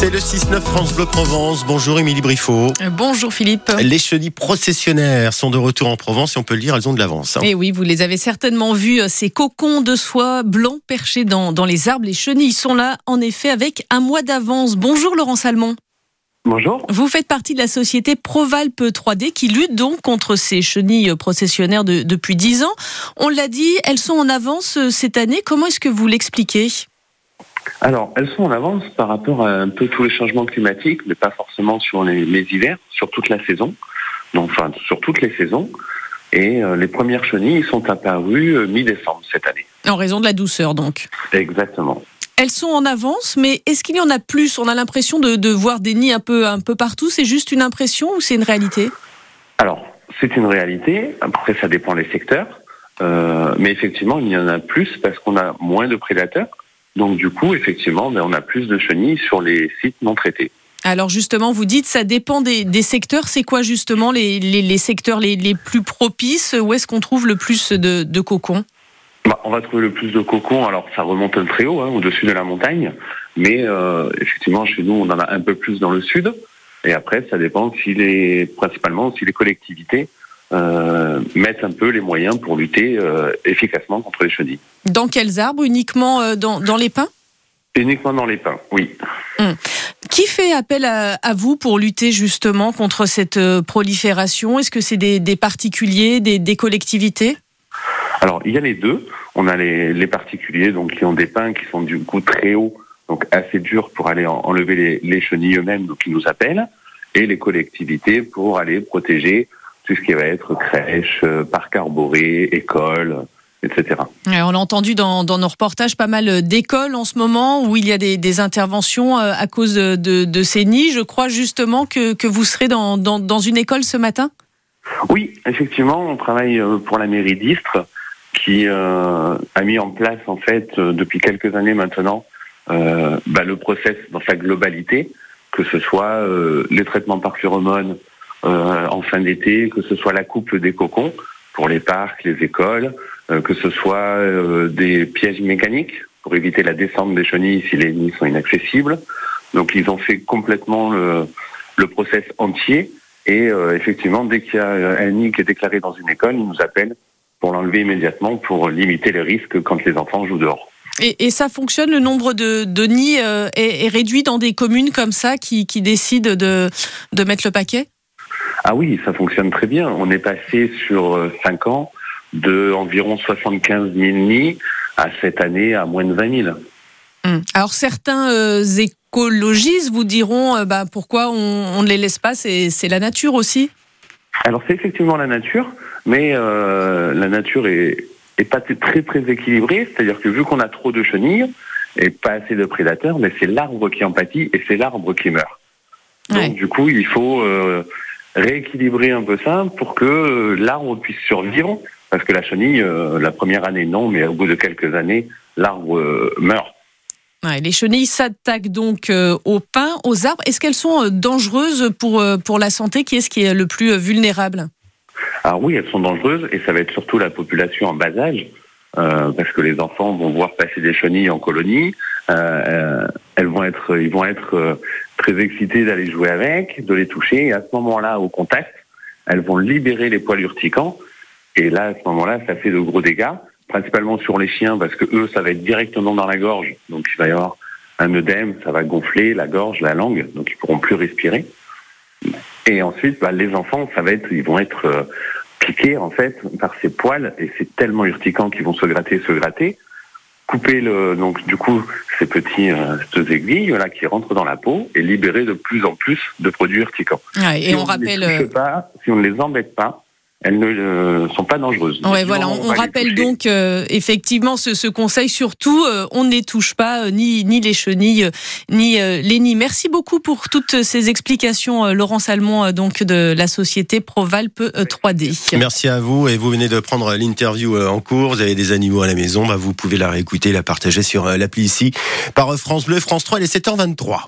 C'est le 6-9 France Bleu Provence. Bonjour Émilie Briffaut. Euh, Bonjour Philippe. Les chenilles processionnaires sont de retour en Provence et on peut le dire, elles ont de l'avance. hein. Et oui, vous les avez certainement vus, euh, ces cocons de soie blancs perchés dans, dans les arbres. Les chenilles sont là, en effet, avec un mois d'avance. Bonjour Laurent Salmon. Bonjour. Vous faites partie de la société Provalpe 3D qui lutte donc contre ces chenilles processionnaires de- depuis 10 ans. On l'a dit, elles sont en avance euh, cette année. Comment est-ce que vous l'expliquez? Alors, elles sont en avance par rapport à un peu tous les changements climatiques, mais pas forcément sur les, les hivers, sur toute la saison. Donc, enfin, sur toutes les saisons. Et euh, les premières chenilles sont apparues euh, mi-décembre cette année. En raison de la douceur donc. Exactement. Elles sont en avance, mais est-ce qu'il y en a plus? On a l'impression de, de voir des nids un peu, un peu partout. C'est juste une impression ou c'est une réalité? Alors, c'est une réalité. Après, ça dépend des secteurs. Euh, mais effectivement, il y en a plus parce qu'on a moins de prédateurs. Donc, du coup, effectivement, ben, on a plus de chenilles sur les sites non traités. Alors justement, vous dites ça dépend des, des secteurs. C'est quoi justement les, les- les secteurs les, les plus propices? Où est-ce qu'on trouve le plus de, de cocons? Bah, on va trouver le plus de cocons. Alors, ça remonte très haut, hein, au-dessus de la montagne. Mais euh, effectivement, chez nous, on en a un peu plus dans le sud. Et après, ça dépend si les, principalement si les collectivités euh, mettent un peu les moyens pour lutter euh, efficacement contre les chenilles. Dans quels arbres? Uniquement euh, dans, dans les pins? Uniquement dans les pins, oui. Qui fait appel à, à vous pour lutter justement contre cette euh, prolifération? Est-ce que c'est des, des particuliers, des, des collectivités? Alors, il y a les deux. On a les, les particuliers donc qui ont des pins qui sont du coup très hauts, donc assez durs pour aller en- enlever les, les chenilles eux-mêmes, donc ils nous appellent, et les collectivités pour aller protéger tout ce qui va être crèche, euh, parc arboré, école, etc. On a entendu dans, dans nos reportages pas mal d'écoles en ce moment où il y a des, des interventions euh, à cause de, de, de ces nids. Je crois justement que, que vous serez dans, dans, dans une école ce matin Oui, effectivement, on travaille euh, pour la mairie d'Istres qui euh, a mis en place en fait depuis quelques années maintenant euh, bah, le process dans sa globalité, que ce soit euh, les traitements par phéromones en fin d'été, que ce soit la coupe des cocons pour les parcs, les écoles, euh, que ce soit euh, des pièges mécaniques pour éviter la descente des chenilles si les nids sont inaccessibles. Donc ils ont fait complètement le, le process entier et euh, effectivement, dès qu'il y a euh, un nid qui est déclaré dans une école, ils nous appellent pour l'enlever immédiatement pour limiter les risques quand les enfants jouent dehors. et, et ça fonctionne, le nombre de, de nids euh, est, est réduit dans des communes comme ça qui, qui décident de, de mettre le paquet? Ah oui, ça fonctionne très bien. On est passé sur euh, 5 ans de environ 75 000 nids à cette année à moins de 20 000. Hum. Alors certains euh, écologistes vous diront euh, bah, pourquoi on, ne les laisse pas, c'est la nature aussi? Alors c'est effectivement la nature, mais euh, la nature est, est pas très très équilibrée. C'est-à-dire que vu qu'on a trop de chenilles et pas assez de prédateurs, mais c'est l'arbre qui en pâtit et c'est l'arbre qui meurt. Donc Ouais. du coup, il faut euh, rééquilibrer un peu ça pour que euh, l'arbre puisse survivre. Parce que la chenille, euh, la première année non, mais au bout de quelques années, l'arbre euh, meurt. Ouais, les chenilles s'attaquent donc aux pins, aux arbres. Est-ce qu'elles sont dangereuses pour, pour la santé? Qui est-ce qui est le plus vulnérable? Alors oui, elles sont dangereuses et ça va être surtout la population en bas âge, euh, parce que les enfants vont voir passer des chenilles en colonie. Euh, elles vont être, ils vont être très excités d'aller jouer avec, de les toucher. Et à ce moment-là, au contact, elles vont libérer les poils urticants. Et là, à ce moment-là, ça fait de gros dégâts, principalement sur les chiens, parce que eux, ça va être directement dans la gorge. Donc il va y avoir un œdème, ça va gonfler la gorge, la langue, donc ils pourront plus respirer. Et ensuite, bah, les enfants, ça va être, ils vont être euh, piqués en fait par ces poils et c'est tellement urticant qu'ils vont se gratter, se gratter. Couper le, donc du coup ces petits euh, ces aiguilles là qui rentrent dans la peau et libérer de plus en plus de produits urticants. Ouais, Et Si on ne rappelle. les euh, pas, si on ne les embête pas, elles ne euh, sont pas dangereuses. Ouais, voilà, on, rappelle donc euh, effectivement ce, ce conseil, surtout euh, on ne les touche pas, euh, ni, ni les chenilles, euh, ni euh, les nids. Merci beaucoup pour toutes ces explications, euh, Laurent Salmon, euh, donc de la société Provalpe euh, 3D. Merci à vous et vous venez de prendre l'interview euh, en cours. Vous avez des animaux à la maison, bah, vous pouvez la réécouter, la partager sur euh, l'appli ici par France Bleu, France 3, il est 7h23.